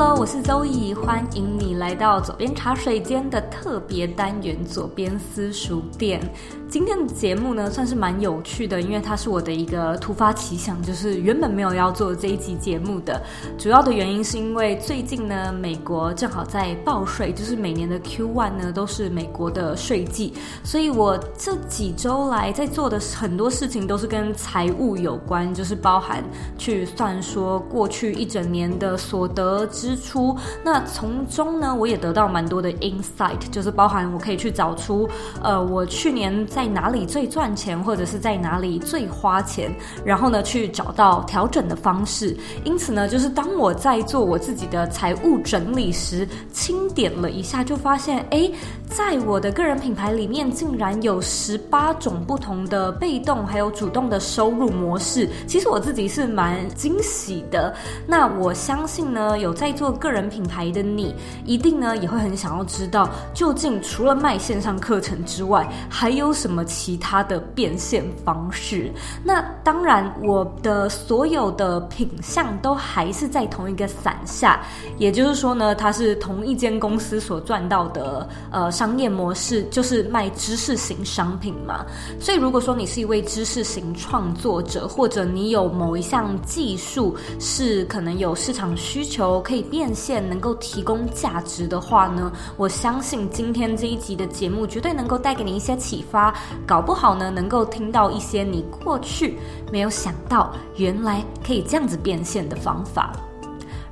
Hello，我是周怡，欢迎你。来到左边茶水间的特别单元——左边私塾店。今天的节目呢，算是蛮有趣的，因为它是我的一个突发奇想，就是原本没有要做这一集节目的。主要的原因是因为最近呢，美国正好在报税，就是每年的 Q one 呢都是美国的税季，所以我这几周来在做的很多事情都是跟财务有关，就是包含去算说过去一整年的所得支出。那从中呢，我也得到蛮多的 insight，就是包含我可以去找出，呃，我去年。在哪里最赚钱，或者是在哪里最花钱，然后呢，去找到调整的方式。因此呢，就是当我在做我自己的财务整理时，清点了一下，就发现，诶，在我的个人品牌里面，竟然有十八种不同的被动还有主动的收入模式。其实我自己是蛮惊喜的。那我相信呢，有在做个人品牌的你，一定呢也会很想要知道，究竟除了卖线上课程之外，还有什么？其他的变现方式？那当然，我的所有的品项都还是在同一个伞下，也就是说呢，它是同一间公司所赚到的呃商业模式，就是卖知识型商品嘛。所以，如果说你是一位知识型创作者，或者你有某一项技术是可能有市场需求可以变现，能够提供价值值的话呢，我相信今天这一集的节目绝对能够带给你一些启发。搞不好呢，能够听到一些你过去没有想到，原来可以这样子变现的方法。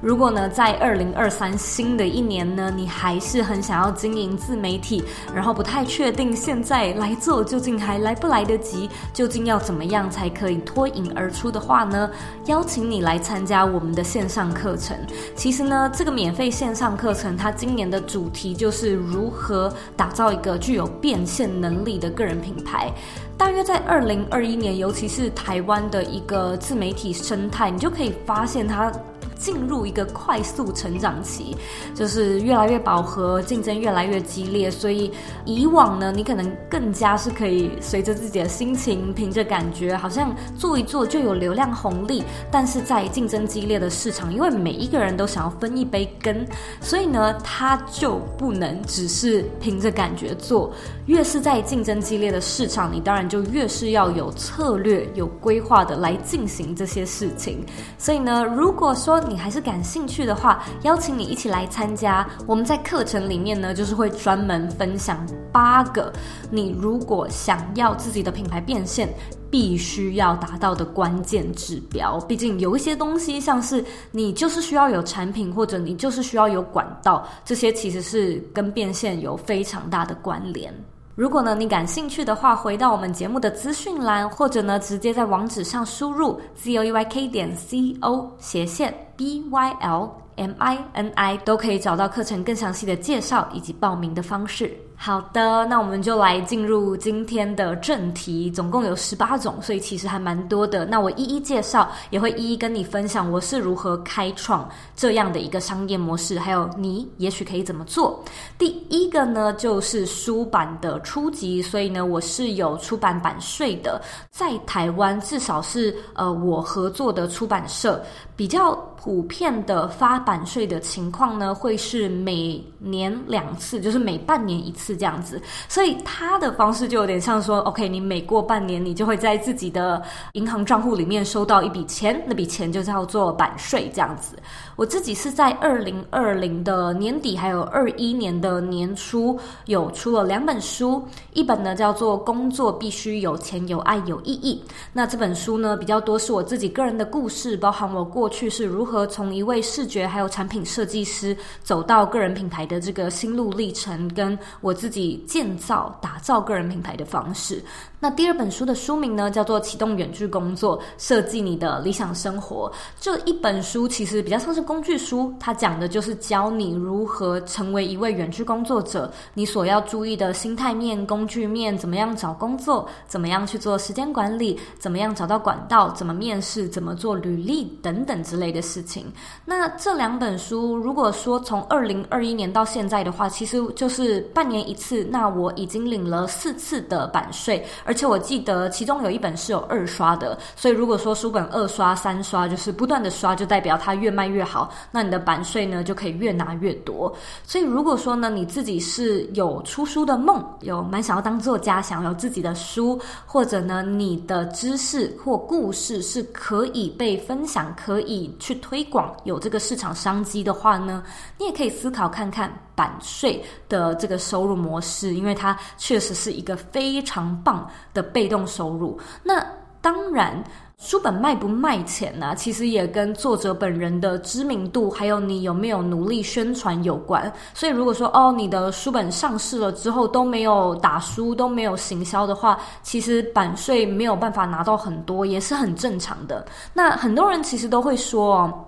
如果呢，在二零二三新的一年呢，你还是很想要经营自媒体，然后不太确定现在来做究竟还来不来得及，究竟要怎么样才可以脱颖而出的话呢？邀请你来参加我们的线上课程。其实呢，这个免费线上课程，它今年的主题就是如何打造一个具有变现能力的个人品牌。大约在二零二一年，尤其是台湾的一个自媒体生态，你就可以发现它。进入一个快速成长期，就是越来越饱和，竞争越来越激烈。所以以往呢，你可能更加是可以随着自己的心情，凭着感觉，好像做一做就有流量红利。但是在竞争激烈的市场，因为每一个人都想要分一杯羹，所以呢，他就不能只是凭着感觉做。越是在竞争激烈的市场，你当然就越是要有策略、有规划的来进行这些事情。所以呢，如果说你还是感兴趣的话，邀请你一起来参加。我们在课程里面呢，就是会专门分享八个你如果想要自己的品牌变现，必须要达到的关键指标。毕竟有一些东西，像是你就是需要有产品，或者你就是需要有管道，这些其实是跟变现有非常大的关联。如果呢，你感兴趣的话，回到我们节目的资讯栏，或者呢，直接在网址上输入 z o e y k 点 c o 斜线 b y l m i n i，都可以找到课程更详细的介绍以及报名的方式。好的，那我们就来进入今天的正题，总共有十八种，所以其实还蛮多的。那我一一介绍，也会一一跟你分享我是如何开创这样的一个商业模式，还有你也许可以怎么做。第一个呢，就是书版的初级，所以呢，我是有出版版税的，在台湾至少是呃我合作的出版社比较普遍的发版税的情况呢，会是每年两次，就是每半年一次。是这样子，所以他的方式就有点像说，OK，你每过半年，你就会在自己的银行账户里面收到一笔钱，那笔钱就叫做版税这样子。我自己是在二零二零的年底，还有二一年的年初，有出了两本书，一本呢叫做《工作必须有钱、有爱、有意义》。那这本书呢比较多是我自己个人的故事，包含我过去是如何从一位视觉还有产品设计师走到个人品牌的这个心路历程，跟我自己建造、打造个人品牌的方式。那第二本书的书名呢，叫做《启动远距工作，设计你的理想生活》。这一本书其实比较像是工具书，它讲的就是教你如何成为一位远距工作者，你所要注意的心态面、工具面，怎么样找工作，怎么样去做时间管理，怎么样找到管道，怎么面试，怎么做履历等等之类的事情。那这两本书，如果说从二零二一年到现在的话，其实就是半年一次。那我已经领了四次的版税。而且我记得其中有一本是有二刷的，所以如果说书本二刷、三刷，就是不断的刷，就代表它越卖越好，那你的版税呢就可以越拿越多。所以如果说呢你自己是有出书的梦，有蛮想要当作家，想要有自己的书，或者呢你的知识或故事是可以被分享、可以去推广，有这个市场商机的话呢，你也可以思考看看。版税的这个收入模式，因为它确实是一个非常棒的被动收入。那当然，书本卖不卖钱呢？其实也跟作者本人的知名度，还有你有没有努力宣传有关。所以，如果说哦，你的书本上市了之后都没有打书，都没有行销的话，其实版税没有办法拿到很多，也是很正常的。那很多人其实都会说。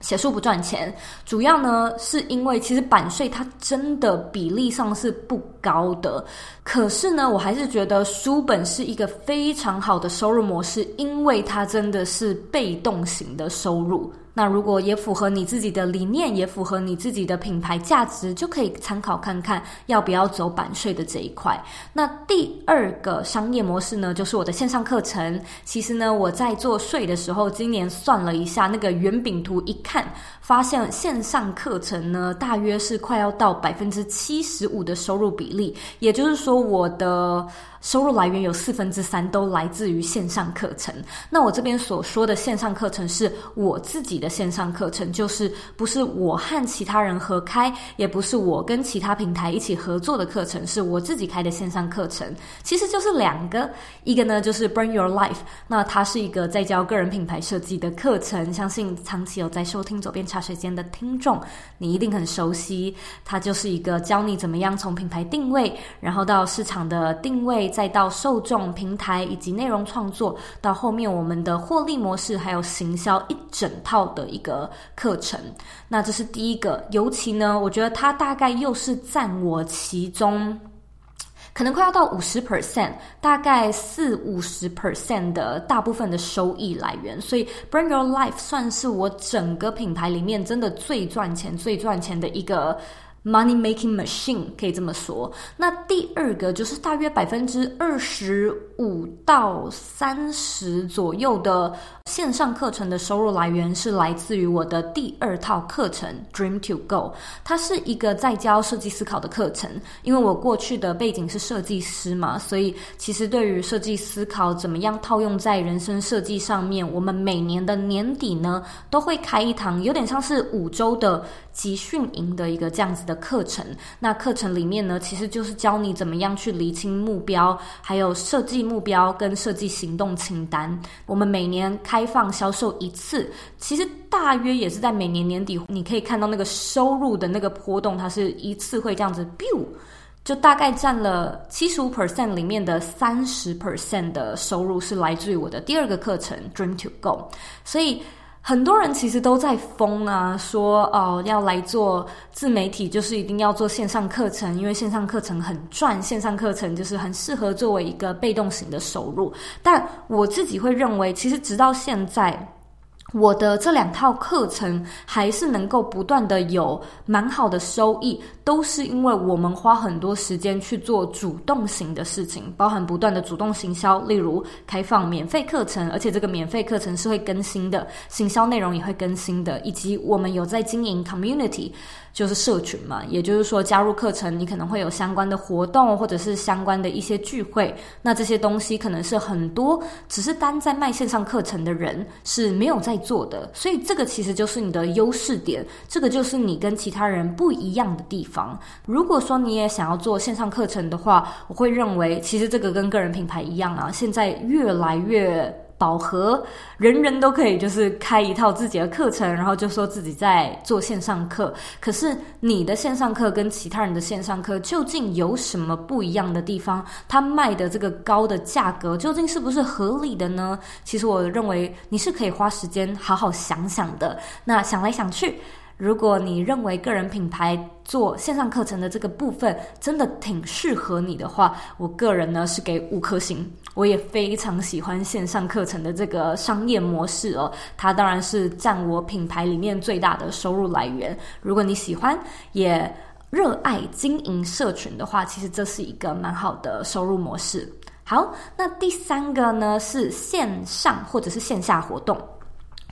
写书不赚钱，主要呢是因为其实版税它真的比例上是不高的，可是呢，我还是觉得书本是一个非常好的收入模式，因为它真的是被动型的收入。那如果也符合你自己的理念，也符合你自己的品牌价值，就可以参考看看要不要走版税的这一块。那第二个商业模式呢，就是我的线上课程。其实呢，我在做税的时候，今年算了一下那个圆饼图，一看发现线上课程呢，大约是快要到百分之七十五的收入比例，也就是说我的。收入来源有四分之三都来自于线上课程。那我这边所说的线上课程是我自己的线上课程，就是不是我和其他人合开，也不是我跟其他平台一起合作的课程，是我自己开的线上课程。其实就是两个，一个呢就是 Brand Your Life，那它是一个在教个人品牌设计的课程，相信长期有在收听左边茶水间的听众，你一定很熟悉。它就是一个教你怎么样从品牌定位，然后到市场的定位。再到受众平台以及内容创作，到后面我们的获利模式，还有行销一整套的一个课程。那这是第一个，尤其呢，我觉得它大概又是占我其中可能快要到五十 percent，大概四五十 percent 的大部分的收益来源。所以，Bring Your Life 算是我整个品牌里面真的最赚钱、最赚钱的一个。Money making machine 可以这么说。那第二个就是大约百分之二十五到三十左右的线上课程的收入来源是来自于我的第二套课程 Dream to Go。它是一个在教设计思考的课程。因为我过去的背景是设计师嘛，所以其实对于设计思考怎么样套用在人生设计上面，我们每年的年底呢都会开一堂，有点像是五周的集训营的一个这样子的课程，那课程里面呢，其实就是教你怎么样去厘清目标，还有设计目标跟设计行动清单。我们每年开放销售一次，其实大约也是在每年年底，你可以看到那个收入的那个波动，它是一次会这样子，biu，就大概占了七十五 percent 里面的三十 percent 的收入是来自于我的第二个课程 Dream to Go，所以。很多人其实都在疯啊，说哦要来做自媒体，就是一定要做线上课程，因为线上课程很赚，线上课程就是很适合作为一个被动型的收入。但我自己会认为，其实直到现在。我的这两套课程还是能够不断的有蛮好的收益，都是因为我们花很多时间去做主动型的事情，包含不断的主动行销，例如开放免费课程，而且这个免费课程是会更新的，行销内容也会更新的，以及我们有在经营 community。就是社群嘛，也就是说，加入课程，你可能会有相关的活动，或者是相关的一些聚会。那这些东西可能是很多只是单在卖线上课程的人是没有在做的，所以这个其实就是你的优势点，这个就是你跟其他人不一样的地方。如果说你也想要做线上课程的话，我会认为其实这个跟个人品牌一样啊，现在越来越。饱和，人人都可以就是开一套自己的课程，然后就说自己在做线上课。可是你的线上课跟其他人的线上课究竟有什么不一样的地方？他卖的这个高的价格究竟是不是合理的呢？其实我认为你是可以花时间好好想想的。那想来想去。如果你认为个人品牌做线上课程的这个部分真的挺适合你的话，我个人呢是给五颗星。我也非常喜欢线上课程的这个商业模式哦，它当然是占我品牌里面最大的收入来源。如果你喜欢也热爱经营社群的话，其实这是一个蛮好的收入模式。好，那第三个呢是线上或者是线下活动。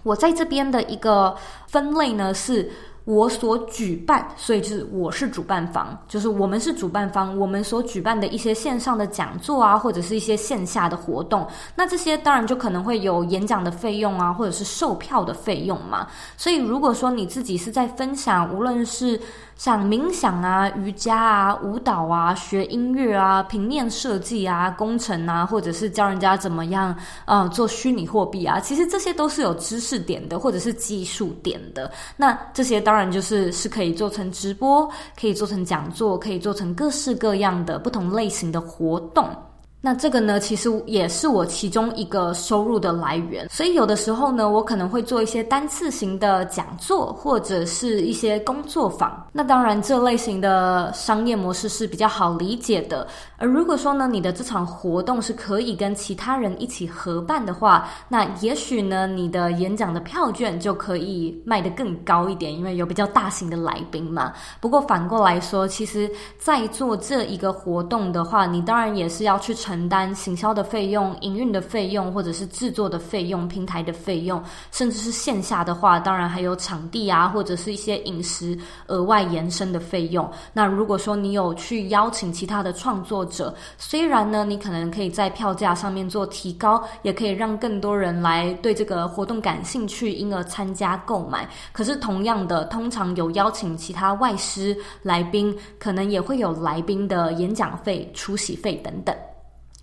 我在这边的一个分类呢，是我所举办，所以就是我是主办方，就是我们是主办方，我们所举办的一些线上的讲座啊，或者是一些线下的活动，那这些当然就可能会有演讲的费用啊，或者是售票的费用嘛。所以如果说你自己是在分享，无论是像冥想啊、瑜伽啊、舞蹈啊、学音乐啊、平面设计啊、工程啊，或者是教人家怎么样，呃，做虚拟货币啊，其实这些都是有知识点的，或者是技术点的。那这些当然就是是可以做成直播，可以做成讲座，可以做成各式各样的不同类型的活动。那这个呢，其实也是我其中一个收入的来源。所以有的时候呢，我可能会做一些单次型的讲座，或者是一些工作坊。那当然，这类型的商业模式是比较好理解的。而如果说呢，你的这场活动是可以跟其他人一起合办的话，那也许呢，你的演讲的票券就可以卖得更高一点，因为有比较大型的来宾嘛。不过反过来说，其实在做这一个活动的话，你当然也是要去。承担行销的费用、营运的费用，或者是制作的费用、平台的费用，甚至是线下的话，当然还有场地啊，或者是一些饮食额外延伸的费用。那如果说你有去邀请其他的创作者，虽然呢，你可能可以在票价上面做提高，也可以让更多人来对这个活动感兴趣，因而参加购买。可是同样的，通常有邀请其他外师来宾，可能也会有来宾的演讲费、出席费等等。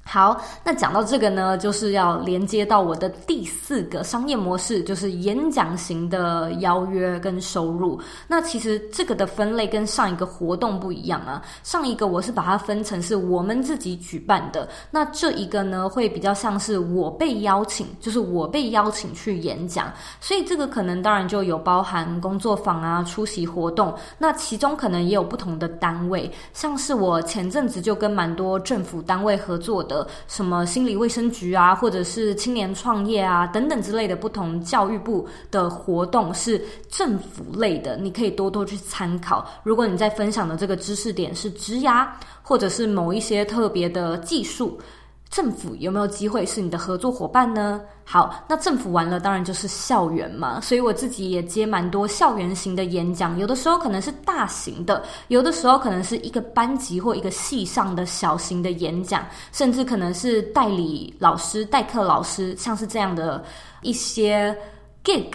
好，那讲到这个呢，就是要连接到我的第四个商业模式，就是演讲型的邀约跟收入。那其实这个的分类跟上一个活动不一样啊。上一个我是把它分成是我们自己举办的，那这一个呢会比较像是我被邀请，就是我被邀请去演讲。所以这个可能当然就有包含工作坊啊、出席活动。那其中可能也有不同的单位，像是我前阵子就跟蛮多政府单位合作的。什么心理卫生局啊，或者是青年创业啊等等之类的不同教育部的活动是政府类的，你可以多多去参考。如果你在分享的这个知识点是职涯，或者是某一些特别的技术。政府有没有机会是你的合作伙伴呢？好，那政府完了，当然就是校园嘛。所以我自己也接蛮多校园型的演讲，有的时候可能是大型的，有的时候可能是一个班级或一个系上的小型的演讲，甚至可能是代理老师、代课老师，像是这样的一些 gig。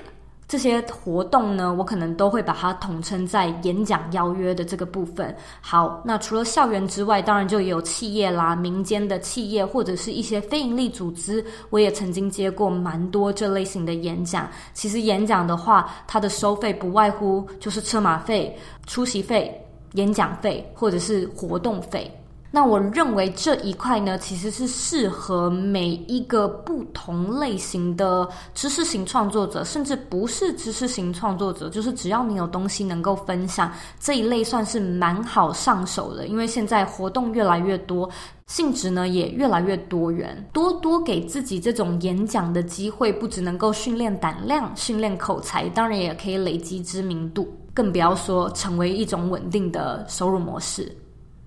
这些活动呢，我可能都会把它统称在演讲邀约的这个部分。好，那除了校园之外，当然就有企业啦、民间的企业或者是一些非营利组织，我也曾经接过蛮多这类型的演讲。其实演讲的话，它的收费不外乎就是车马费、出席费、演讲费或者是活动费。那我认为这一块呢，其实是适合每一个不同类型的知识型创作者，甚至不是知识型创作者，就是只要你有东西能够分享，这一类算是蛮好上手的。因为现在活动越来越多，性质呢也越来越多元，多多给自己这种演讲的机会，不只能够训练胆量、训练口才，当然也可以累积知名度，更不要说成为一种稳定的收入模式。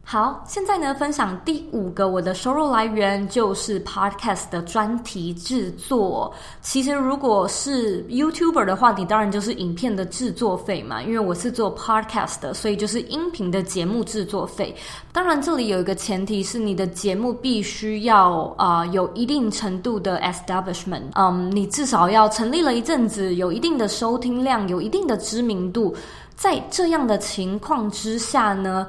好，现在呢，分享第五个我的收入来源就是 Podcast 的专题制作。其实如果是 YouTuber 的话，你当然就是影片的制作费嘛。因为我是做 Podcast 的，所以就是音频的节目制作费。当然，这里有一个前提是你的节目必须要啊、有一定程度的 establishment，嗯，你至少要成立了一阵子，有一定的收听量，有一定的知名度。在这样的情况之下呢，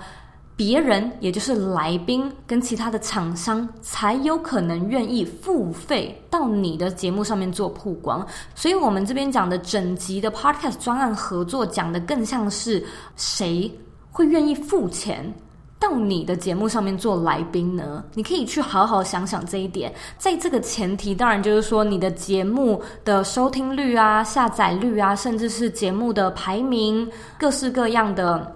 别人，也就是来宾跟其他的厂商，才有可能愿意付费到你的节目上面做曝光。所以，我们这边讲的整集的 Podcast 专案合作，讲的更像是谁会愿意付钱到你的节目上面做来宾呢？你可以去好好想想这一点。在这个前提，当然就是说你的节目的收听率啊、下载率啊，甚至是节目的排名，各式各样的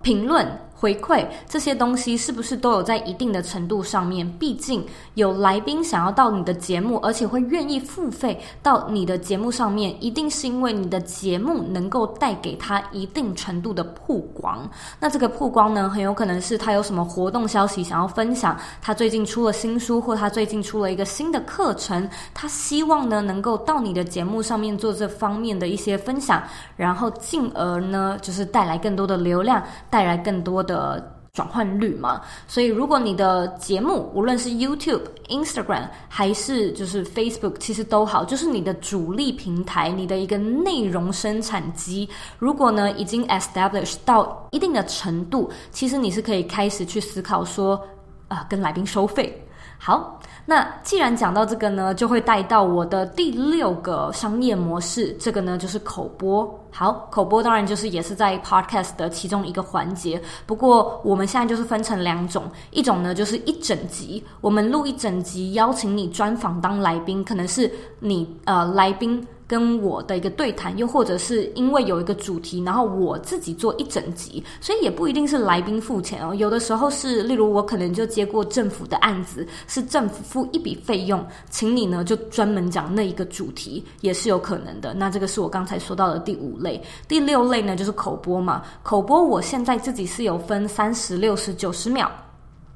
评论。回馈这些东西是不是都有在一定的程度上面？毕竟有来宾想要到你的节目，而且会愿意付费到你的节目上面，一定是因为你的节目能够带给他一定程度的曝光。那这个曝光呢，很有可能是他有什么活动消息想要分享，他最近出了新书，或他最近出了一个新的课程，他希望呢能够到你的节目上面做这方面的一些分享，然后进而呢就是带来更多的流量，带来更多的。转换率嘛，所以如果你的节目无论是 YouTube、Instagram 还是就是 Facebook，其实都好，就是你的主力平台，你的一个内容生产机，如果呢已经 establish 到一定的程度，其实你是可以开始去思考说，啊、跟来宾收费。好。那既然讲到这个呢，就会带到我的第六个商业模式，这个呢就是口播。好，口播当然就是也是在 Podcast 的其中一个环节。不过我们现在就是分成两种，一种呢就是一整集，我们录一整集，邀请你专访当来宾，可能是你呃来宾。跟我的一个对谈，又或者是因为有一个主题，然后我自己做一整集，所以也不一定是来宾付钱哦。有的时候是，例如我可能就接过政府的案子，是政府付一笔费用，请你呢就专门讲那一个主题，也是有可能的。那这个是我刚才说到的第五类，第六类呢就是口播嘛。口播我现在自己是有分三十、六十、九十秒。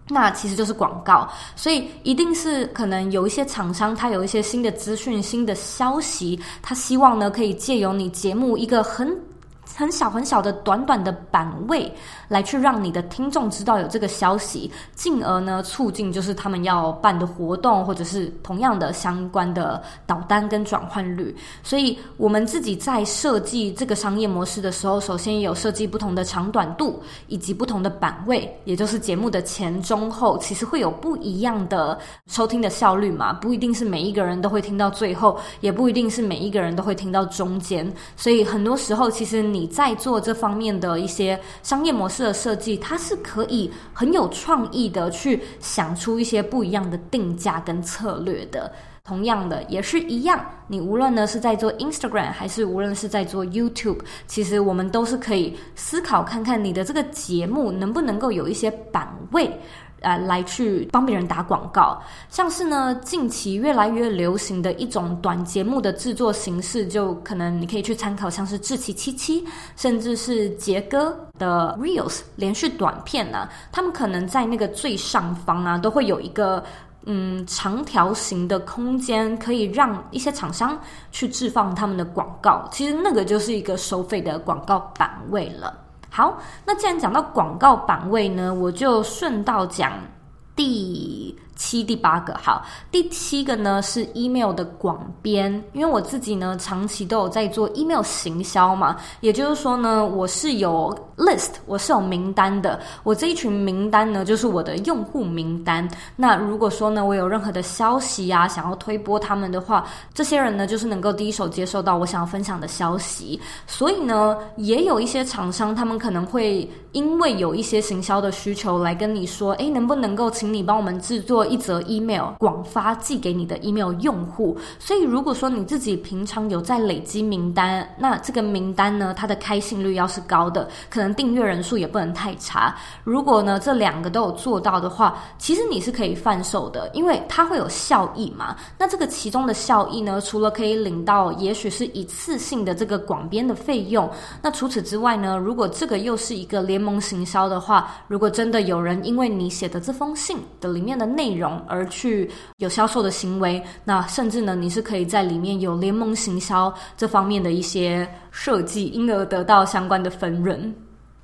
那其实就是广告，所以一定是可能有一些厂商，他有一些新的资讯、新的消息，他希望呢可以借由你节目一个很。很小很小的短短的版位，来去让你的听众知道有这个消息，进而呢促进就是他们要办的活动，或者是同样的相关的导单跟转换率。所以我们自己在设计这个商业模式的时候，首先有设计不同的长短度，以及不同的版位，也就是节目的前中后，其实会有不一样的收听的效率嘛，不一定是每一个人都会听到最后，也不一定是每一个人都会听到中间。所以很多时候，其实你。你在做这方面的一些商业模式的设计，它是可以很有创意的去想出一些不一样的定价跟策略的。同样的，也是一样，你无论呢是在做 Instagram，还是无论是在做 YouTube，其实我们都是可以思考看看你的这个节目能不能够有一些版位。呃，来去帮别人打广告，像是呢，近期越来越流行的一种短节目的制作形式，就可能你可以去参考，像是志祺七七，甚至是杰哥的 Reels 连续短片呢、他们可能在那个最上方啊，都会有一个嗯长条形的空间，可以让一些厂商去置放他们的广告，其实那个就是一个收费的广告版位了。好，那既然讲到广告版位呢，我就顺道讲第七、第八个。好，第七个呢是 email 的广编，因为我自己呢长期都有在做 email 行销嘛，也就是说呢，我是有 list，我是有名单的。我这一群名单呢，就是我的用户名单。那如果说呢，我有任何的消息啊，想要推播他们的话，这些人呢，就是能够第一手接受到我想要分享的消息。所以呢，也有一些厂商，他们可能会因为有一些行销的需求来跟你说，诶，能不能够请你帮我们制作一则 email 广发寄给你的 email 用户。所以如果说你自己平常有在累积名单，那这个名单呢，它的开信率要是高的，可能订阅人数也不能太差。如果呢这两个都有做到的话，其实你是可以贩售的，因为它会有效益嘛。那这个其中的效益呢，除了可以领到也许是一次性的这个广编的费用，那除此之外呢，如果这个又是一个联盟行销的话，如果真的有人因为你写的这封信的里面的内容而去有销售的行为，那甚至呢，你是可以在里面有联盟行销这方面的一些设计，因而得到相关的分润。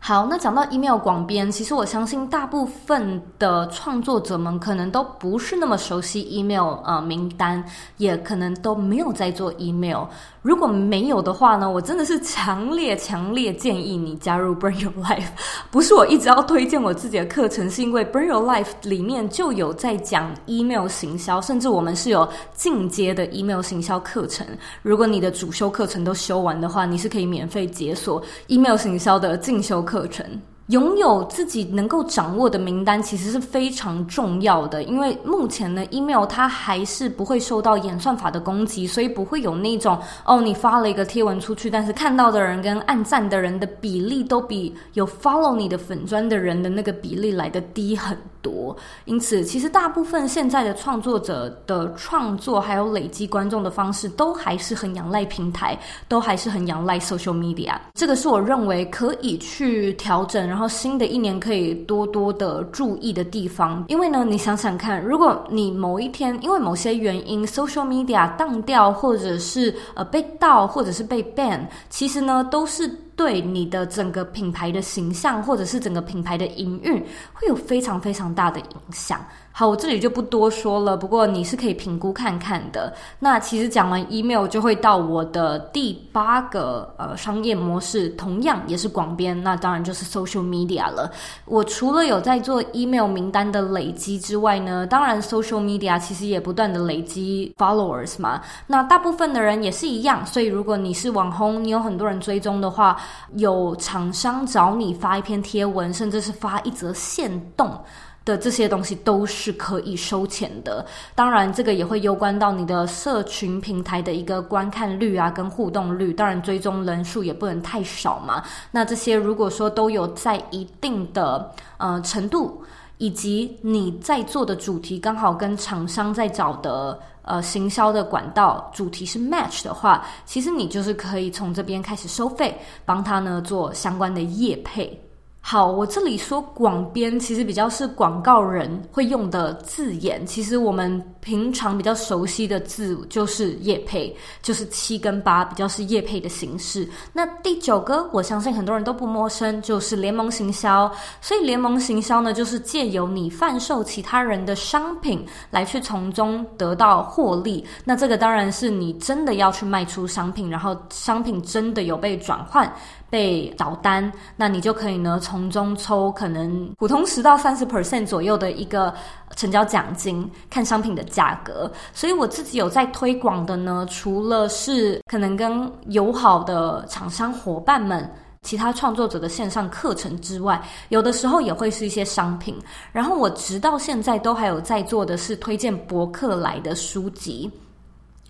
好，那讲到 email 广编，其实我相信大部分的创作者们可能都不是那么熟悉 email 呃名单，也可能都没有在做 email。如果没有的话呢，我真的是强烈强烈建议你加入 Burn Your Life。不是我一直要推荐我自己的课程，是因为 Burn Your Life 里面就有在讲 email 行销，甚至我们是有进阶的 email 行销课程。如果你的主修课程都修完的话，你是可以免费解锁 email 行销的进修课程。拥有自己能够掌握的名单其实是非常重要的，因为目前呢，email 它还是不会受到演算法的攻击，所以不会有那种哦，你发了一个贴文出去，但是看到的人跟按赞的人的比例都比有 follow 你的粉砖的人的那个比例来得低很多。因此，其实大部分现在的创作者的创作还有累积观众的方式，都还是很仰赖平台，都还是很仰赖 social media。这个是我认为可以去调整，然后。然后新的一年可以多多的注意的地方，因为呢，你想想看，如果你某一天因为某些原因，social media 当掉，或者是呃被盗，或者是被 ban，其实呢都是对你的整个品牌的形象，或者是整个品牌的营运，会有非常非常大的影响。好，我这里就不多说了。不过你是可以评估看看的。那其实讲完 email 就会到我的第八个呃商业模式，同样也是广编。那当然就是 social media 了。我除了有在做 email 名单的累积之外呢，当然 social media 其实也不断的累积 followers 嘛。那大部分的人也是一样。所以如果你是网红，你有很多人追踪的话，有厂商找你发一篇贴文，甚至是发一则限动。的这些东西都是可以收钱的，当然这个也会攸关到你的社群平台的一个观看率啊，跟互动率，当然追踪人数也不能太少嘛。那这些如果说都有在一定的呃程度，以及你在做的主题刚好跟厂商在找的呃行销的管道主题是 match 的话，其实你就是可以从这边开始收费，帮他呢做相关的业配。好，我这里说广编其实比较是广告人会用的字眼。其实我们平常比较熟悉的字就是业配，就是七跟八比较是业配的形式。那第九个，我相信很多人都不陌生，就是联盟行销。所以联盟行销呢，就是借由你贩售其他人的商品来去从中得到获利。那这个当然是你真的要去卖出商品，然后商品真的有被转换。被导单，那你就可以呢从中抽可能普通十到三十 percent 左右的一个成交奖金，看商品的价格。所以我自己有在推广的呢，除了是可能跟友好的厂商伙伴们、其他创作者的线上课程之外，有的时候也会是一些商品。然后我直到现在都还有在做的是推荐博客来的书籍。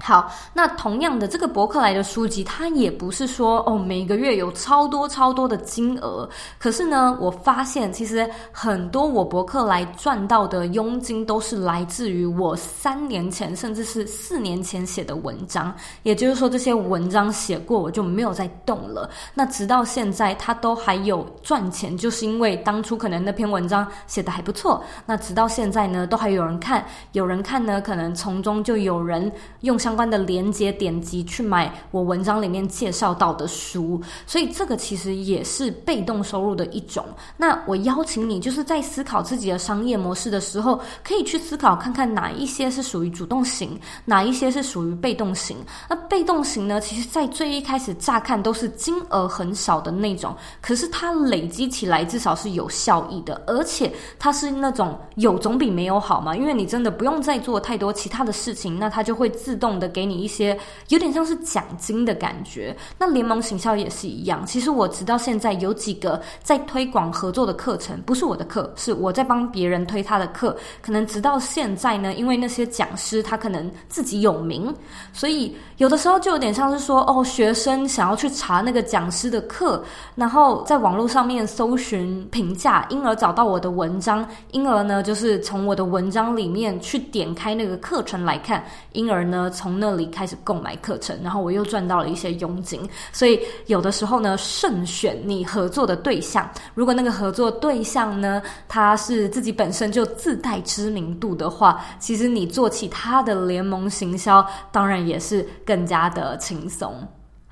好，那同样的这个博客来的书籍，它也不是说哦每个月有超多超多的金额，可是呢，我发现其实很多我博客来赚到的佣金都是来自于我三年前甚至是四年前写的文章，也就是说这些文章写过我就没有再动了。那直到现在它都还有赚钱，就是因为当初可能那篇文章写的还不错，那直到现在呢都还有人看，有人看呢，可能从中就有人用上。相关的连接点击去买我文章里面介绍到的书，所以这个其实也是被动收入的一种。那我邀请你，就是在思考自己的商业模式的时候，可以去思考看看哪一些是属于主动型，哪一些是属于被动型。那被动型呢，其实在最一开始乍看都是金额很少的那种，可是它累积起来至少是有效益的，而且它是那种有总比没有好嘛，因为你真的不用再做太多其他的事情，那它就会自动。的给你一些有点像是奖金的感觉。那联盟行销也是一样。其实我直到现在有几个在推广合作的课程，不是我的课，是我在帮别人推他的课。可能直到现在呢，因为那些讲师他可能自己有名，所以有的时候就有点像是说，哦，学生想要去查那个讲师的课，然后在网络上面搜寻评价，因而找到我的文章，因而呢，就是从我的文章里面去点开那个课程来看，因而呢，从从那里开始购买课程，然后我又赚到了一些佣金。所以有的时候呢，慎选你合作的对象，如果那个合作对象呢，他是自己本身就自带知名度的话，其实你做起他的联盟行销，当然也是更加的轻松。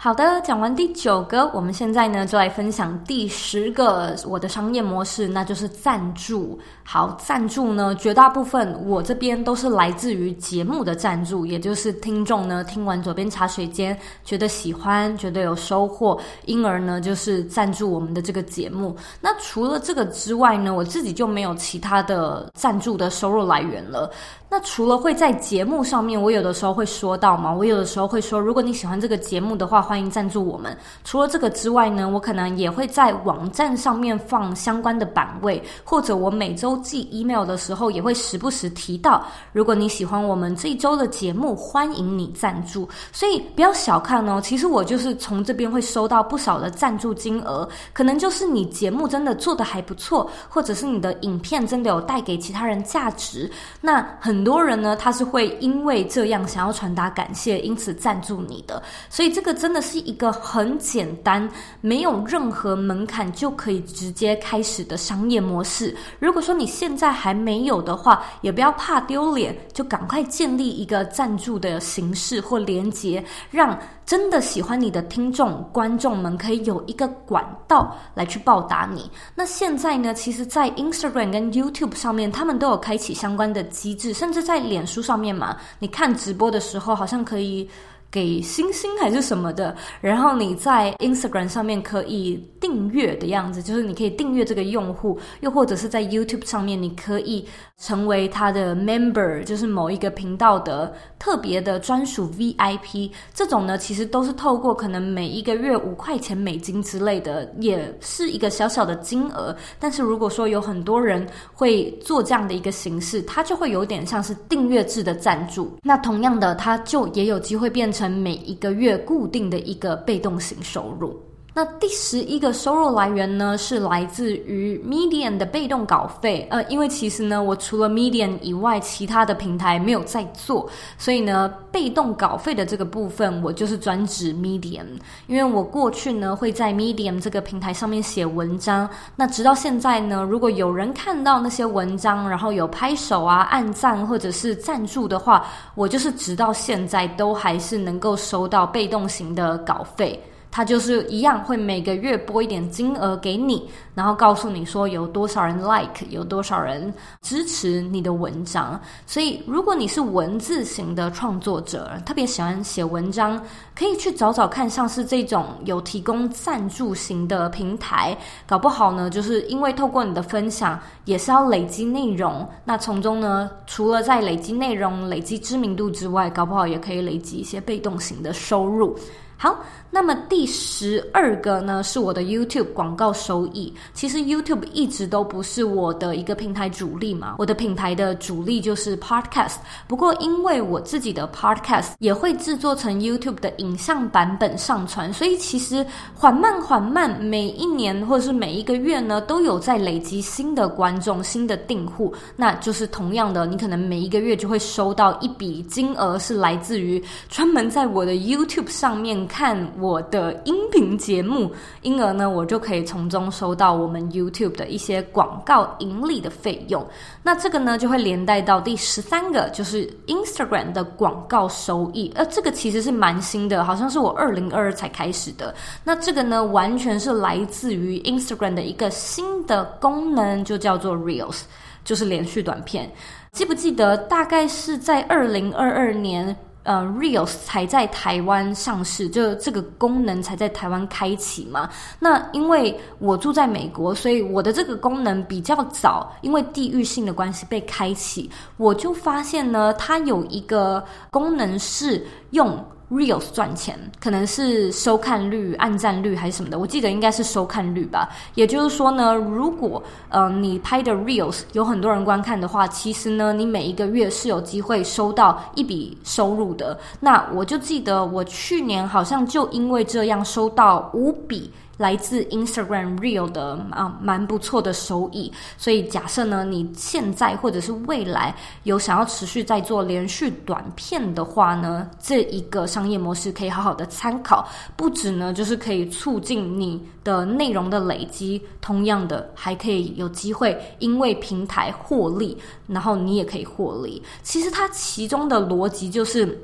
好的，讲完第九个，我们现在呢就来分享第十个我的商业模式，那就是赞助。好，赞助呢，绝大部分我这边都是来自于节目的赞助，也就是听众呢听完左边茶水间觉得喜欢，觉得有收获，因而呢就是赞助我们的这个节目。那除了这个之外呢，我自己就没有其他的赞助的收入来源了。那除了会在节目上面，我有的时候会说到嘛，我有的时候会说，如果你喜欢这个节目的话，欢迎赞助我们。除了这个之外呢，我可能也会在网站上面放相关的版位，或者我每周寄 email 的时候，也会时不时提到，如果你喜欢我们这一周的节目，欢迎你赞助。所以不要小看哦，其实我就是从这边会收到不少的赞助金额，可能就是你节目真的做得还不错，或者是你的影片真的有带给其他人价值，那。很多人呢，他是会因为这样想要传达感谢，因此赞助你的。所以这个真的是一个很简单，没有任何门槛就可以直接开始的商业模式。如果说你现在还没有的话，也不要怕丢脸，就赶快建立一个赞助的形式或连接，让。真的喜欢你的听众、观众们可以有一个管道来去报答你。那现在呢，其实，在 Instagram 跟 YouTube 上面，他们都有开启相关的机制，甚至在脸书上面嘛，你看直播的时候，好像可以。给星星还是什么的，然后你在 Instagram 上面可以订阅的样子，就是你可以订阅这个用户，又或者是在 YouTube 上面，你可以成为他的 member，就是某一个频道的特别的专属 VIP。这种呢，其实都是透过可能每一个月五块钱美金之类的，也是一个小小的金额。但是如果说有很多人会做这样的一个形式，它就会有点像是订阅制的赞助。那同样的，它就也有机会变成。成每一个月固定的一个被动型收入。那第十一个收入来源呢，是来自于 Medium 的被动稿费。呃，因为其实呢，我除了 Medium 以外，其他的平台没有在做，所以呢，被动稿费的这个部分，我就是专职 Medium。因为我过去呢，会在 Medium 这个平台上面写文章。那直到现在呢，如果有人看到那些文章，然后有拍手啊、按赞或者是赞助的话，我就是直到现在都还是能够收到被动型的稿费。他就是一样，会每个月拨一点金额给你，然后告诉你说有多少人 like，有多少人支持你的文章。所以，如果你是文字型的创作者，特别喜欢写文章，可以去找找看，像是这种有提供赞助型的平台，搞不好呢，就是因为透过你的分享，也是要累积内容。那从中呢，除了在累积内容、累积知名度之外，搞不好也可以累积一些被动型的收入。好，那么第十二个呢，是我的 YouTube 广告收益。其实 YouTube 一直都不是我的一个平台主力嘛，我的品牌的主力就是 Podcast。不过因为我自己的 Podcast 也会制作成 YouTube 的影像版本上传，所以其实缓慢缓慢，每一年或者是每一个月呢，都有在累积新的观众、新的订户。那就是同样的，你可能每一个月就会收到一笔金额，是来自于专门在我的 YouTube 上面。看我的音频节目，因而呢，我就可以从中收到我们 YouTube 的一些广告盈利的费用。那这个呢，就会连带到第十三个，就是 Instagram 的广告收益。呃，这个其实是蛮新的，好像是我二零二二才开始的。那这个呢，完全是来自于 Instagram 的一个新的功能，就叫做 Reels，就是连续短片。记不记得大概是在二零二二年？呃，real 才在台湾上市，就这个功能才在台湾开启嘛。那因为我住在美国，所以我的这个功能比较早，因为地域性的关系被开启。我就发现呢，它有一个功能是用。Reels 赚钱，可能是收看率、按赞率还是什么的，我记得应该是收看率吧。也就是说呢，如果呃你拍的 Reels 有很多人观看的话，其实呢，你每一个月是有机会收到一笔收入的。那我就记得我去年好像就因为这样收到五笔。来自 Instagram Reel 的啊，蛮不错的收益。所以假设呢，你现在或者是未来有想要持续在做连续短片的话呢，这一个商业模式可以好好的参考。不止呢，就是可以促进你的内容的累积，同样的还可以有机会因为平台获利，然后你也可以获利。其实它其中的逻辑就是。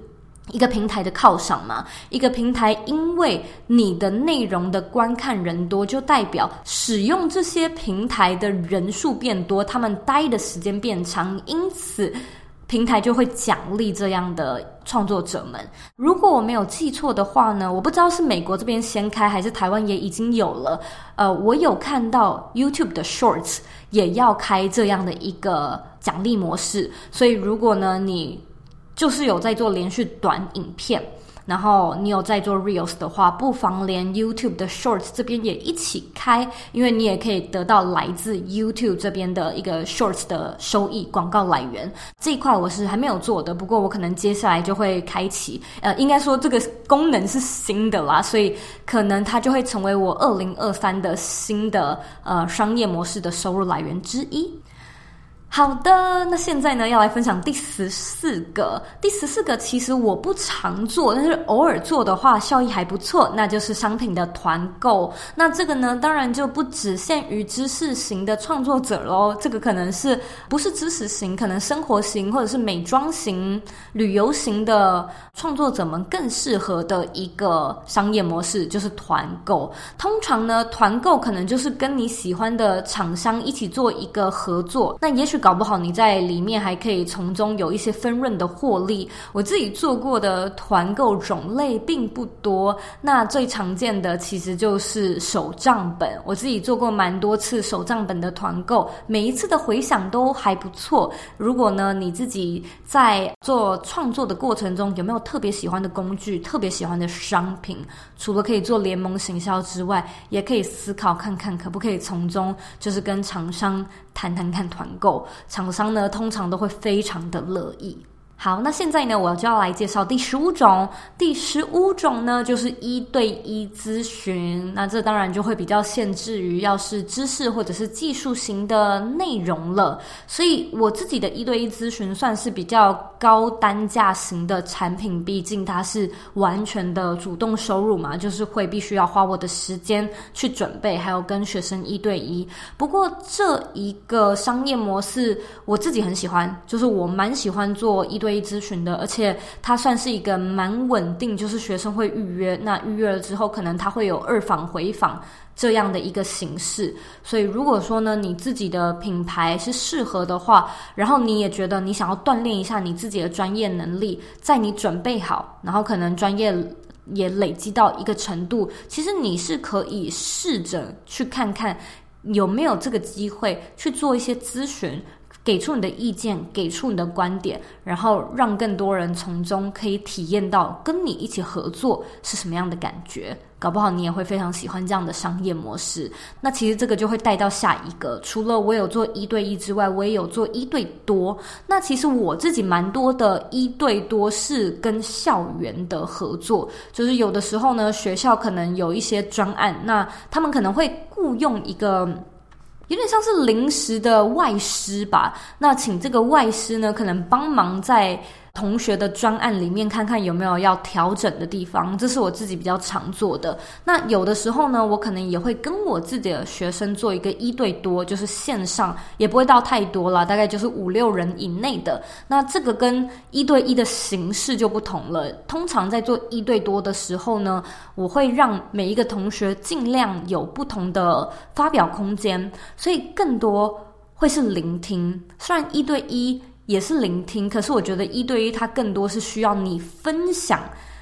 一个平台的靠赏嘛，一个平台因为你的内容的观看人多，就代表使用这些平台的人数变多，他们待的时间变长，因此平台就会奖励这样的创作者们。如果我没有记错的话呢，我不知道是美国这边先开，还是台湾也已经有了。呃，我有看到 YouTube 的 Shorts 也要开这样的一个奖励模式，所以如果呢你。就是有在做连续短影片，然后你有在做 Reels 的话，不妨连 YouTube 的 Shorts 这边也一起开，因为你也可以得到来自 YouTube 这边的一个 Shorts 的收益广告来源。这一块我是还没有做的，不过我可能接下来就会开启。呃，应该说这个功能是新的啦，所以可能它就会成为我二零二三的新的呃商业模式的收入来源之一。好的，那现在呢，要来分享第十四个。第十四个其实我不常做，但是偶尔做的话效益还不错，那就是商品的团购。那这个呢，当然就不只限于知识型的创作者喽。这个可能是不是知识型，可能生活型或者是美妆型、旅游型的创作者们更适合的一个商业模式，就是团购。通常呢，团购可能就是跟你喜欢的厂商一起做一个合作，那也许。搞不好你在里面还可以从中有一些分润的获利。我自己做过的团购种类并不多，那最常见的其实就是手账本。我自己做过蛮多次手账本的团购，每一次的回响都还不错。如果呢，你自己在做创作的过程中有没有特别喜欢的工具、特别喜欢的商品？除了可以做联盟行销之外，也可以思考看看可不可以从中就是跟厂商谈谈看团购。厂商呢，通常都会非常的乐意。好，那现在呢，我就要来介绍第十五种。第十五种呢，就是一对一咨询。那这当然就会比较限制于要是知识或者是技术型的内容了。所以我自己的一对一咨询算是比较高单价型的产品，毕竟它是完全的主动收入嘛，就是会必须要花我的时间去准备，还有跟学生一对一。不过这一个商业模式我自己很喜欢，就是我蛮喜欢做一对一。咨询的，而且它算是一个蛮稳定，就是学生会预约，那预约了之后，可能他会有二访回访这样的一个形式。所以如果说呢，你自己的品牌是适合的话，然后你也觉得你想要锻炼一下你自己的专业能力，在你准备好，然后可能专业也累积到一个程度，其实你是可以试着去看看有没有这个机会去做一些咨询。给出你的意见，给出你的观点，然后让更多人从中可以体验到跟你一起合作是什么样的感觉。搞不好你也会非常喜欢这样的商业模式。那其实这个就会带到下一个，除了我有做一对一之外，我也有做一对多。那其实我自己蛮多的一对多是跟校园的合作，就是有的时候呢，学校可能有一些专案，那他们可能会雇佣一个。有点像是临时的外师吧，那请这个外师呢，可能帮忙在。同学的专案里面看看有没有要调整的地方，这是我自己比较常做的。那有的时候呢，我可能也会跟我自己的学生做一个一对多，就是线上也不会到太多了，大概就是五六人以内的。那这个跟一对一的形式就不同了。通常在做一对多的时候呢，我会让每一个同学尽量有不同的发表空间，所以更多会是聆听。虽然一对一。也是聆听，可是我觉得一对一它更多是需要你分享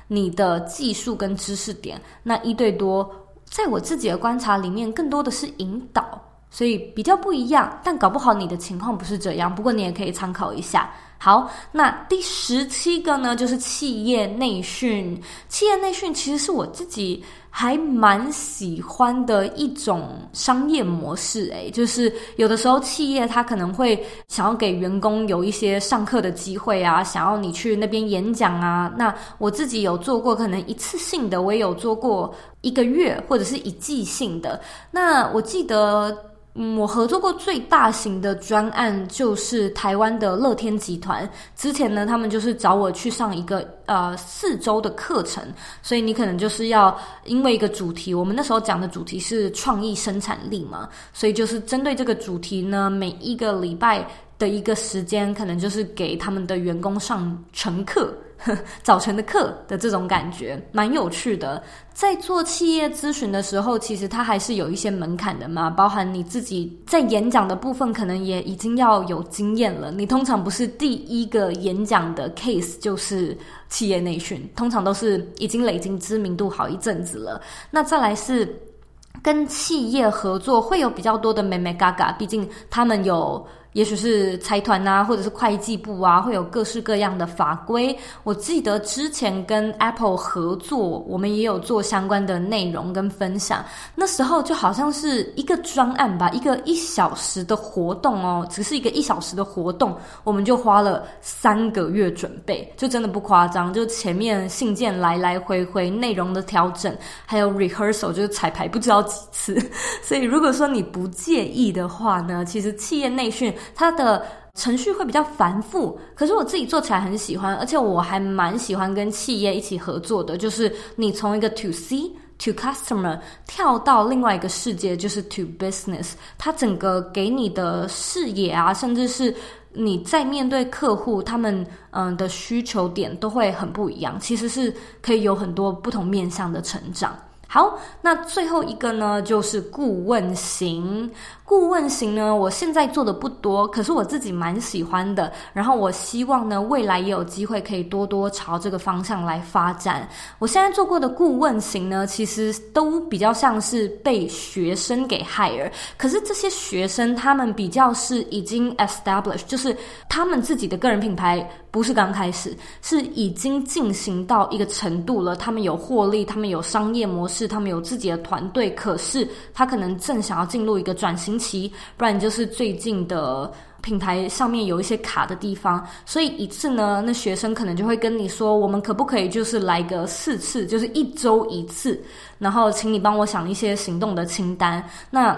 你的技术跟知识点。那一对多，在我自己的观察里面，更多的是引导，所以比较不一样。但搞不好你的情况不是这样，不过你也可以参考一下。好，那第十七个呢，就是企业内训。企业内训其实是我自己还蛮喜欢的一种商业模式。诶，就是有的时候企业它可能会想要给员工有一些上课的机会啊，想要你去那边演讲啊。那我自己有做过，可能一次性的，我也有做过一个月或者是一季性的。那我记得。嗯，我合作过最大型的专案就是台湾的乐天集团。之前呢，他们就是找我去上一个呃四周的课程，所以你可能就是要因为一个主题，我们那时候讲的主题是创意生产力嘛，所以就是针对这个主题呢，每一个礼拜的一个时间，可能就是给他们的员工上晨课。早晨的课的这种感觉蛮有趣的。在做企业咨询的时候，其实它还是有一些门槛的嘛，包含你自己在演讲的部分，可能也已经要有经验了。你通常不是第一个演讲的 case 就是企业内训，通常都是已经累积知名度好一阵子了。那再来是跟企业合作，会有比较多的眉眉角角，毕竟他们有。也许是财团啊，或者是会计部啊，会有各式各样的法规。我记得之前跟 Apple 合作，我们也有做相关的内容跟分享。那时候就好像是一个专案吧，一个一小时的活动哦，只是一个一小时的活动，我们就花了三个月准备，就真的不夸张。就前面信件来来回回，内容的调整，还有 rehearsal，就是彩排不知道几次。所以如果说你不介意的话呢，其实企业内训。它的程序会比较繁复，可是我自己做起来很喜欢，而且我还蛮喜欢跟企业一起合作的。就是你从一个 to C to customer 跳到另外一个世界，就是 to business，它整个给你的视野啊，甚至是你在面对客户他们嗯的需求点都会很不一样。其实是可以有很多不同面向的成长。好，那最后一个呢，就是顾问型。顾问型呢，我现在做的不多，可是我自己蛮喜欢的。然后我希望呢，未来也有机会可以多多朝这个方向来发展。我现在做过的顾问型呢，其实都比较像是被学生给 hire，可是这些学生他们比较是已经 established，就是他们自己的个人品牌不是刚开始，是已经进行到一个程度了。他们有获利，他们有商业模式，他们有自己的团队，可是他可能正想要进入一个转型期，不然就是最近的品牌上面有一些卡的地方，所以一次呢，那学生可能就会跟你说，我们可不可以就是来个四次，就是一周一次，然后请你帮我想一些行动的清单。那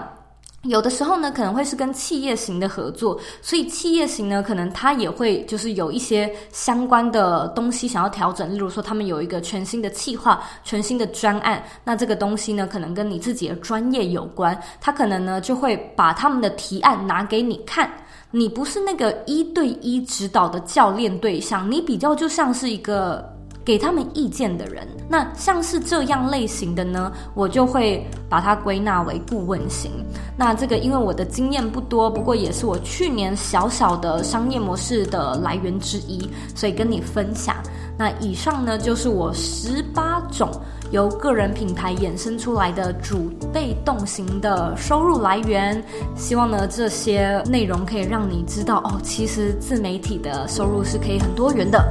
有的时候呢，可能会是跟企业型的合作，所以企业型呢，可能他也会就是有一些相关的东西想要调整，例如说他们有一个全新的企划、全新的专案，那这个东西呢，可能跟你自己的专业有关，他可能呢就会把他们的提案拿给你看，你不是那个一对一指导的教练对象，你比较就像是一个。给他们意见的人，那像是这样类型的呢，我就会把它归纳为顾问型。那这个因为我的经验不多，不过也是我去年小小的商业模式的来源之一，所以跟你分享。那以上呢，就是我十八种由个人品牌衍生出来的主被动型的收入来源。希望呢，这些内容可以让你知道哦，其实自媒体的收入是可以很多元的。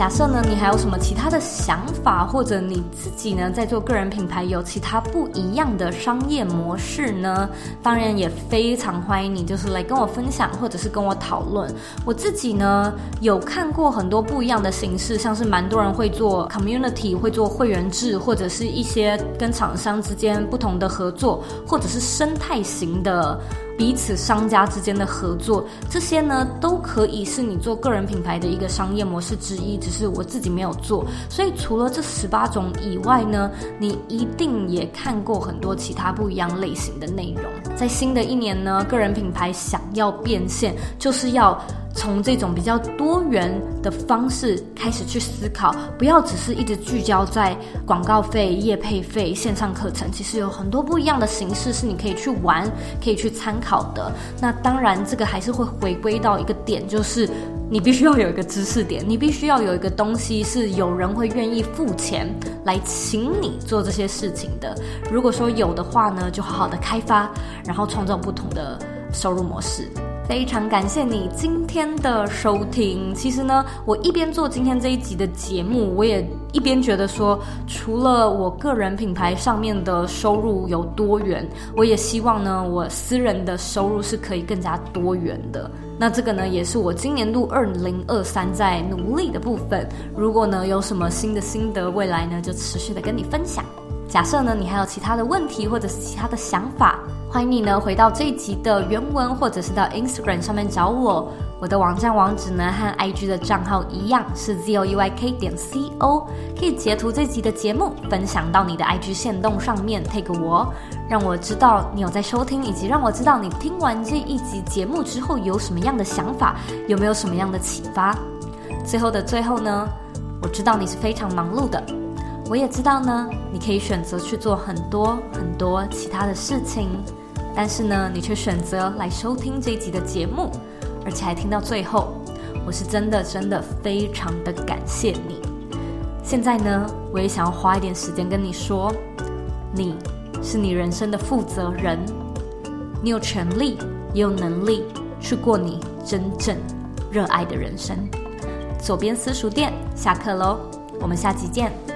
假设呢，你还有什么其他的想法，或者你自己呢，在做个人品牌有其他不一样的商业模式呢？当然也非常欢迎你，就是来跟我分享，或者是跟我讨论。我自己呢，有看过很多不一样的形式，像是蛮多人会做 community，会做会员制，或者是一些跟厂商之间不同的合作，或者是生态型的。彼此商家之间的合作，这些呢都可以是你做个人品牌的一个商业模式之一。只是我自己没有做，所以除了这十八种以外呢，你一定也看过很多其他不一样类型的内容。在新的一年呢，个人品牌想要变现，就是要从这种比较多元的方式开始去思考，不要只是一直聚焦在广告费、业配费、线上课程，其实有很多不一样的形式是你可以去玩、可以去参考的。那当然，这个还是会回归到一个点，就是你必须要有一个知识点，你必须要有一个东西是有人会愿意付钱来请你做这些事情的。如果说有的话呢，就好好的开发，然后创造不同的收入模式。非常感谢你今天的收听。其实呢，我一边做今天这一集的节目，我也一边觉得说，除了我个人品牌上面的收入有多元，我也希望呢，我私人的收入是可以更加多元的。那这个呢，也是我今年度二零二三在努力的部分。如果呢，有什么新的心得，未来呢，就持续的跟你分享。假设呢，你还有其他的问题或者是其他的想法。欢迎你呢，回到这一集的原文，或者是到 Instagram 上面找我。我的网站网址呢，和 IG 的账号一样，是 zouyk 点 co。可以截图这集的节目，分享到你的 IG 限动上面，tag 我，让我知道你有在收听，以及让我知道你听完这一集节目之后有什么样的想法，有没有什么样的启发。最后的最后呢，我知道你是非常忙碌的，我也知道呢，你可以选择去做很多很多其他的事情。但是呢，你却选择来收听这一集的节目，而且还听到最后，我是真的真的非常的感谢你。现在呢，我也想要花一点时间跟你说，你是你人生的负责人，你有权利也有能力去过你真正热爱的人生。左边私塾店下课喽，我们下集见。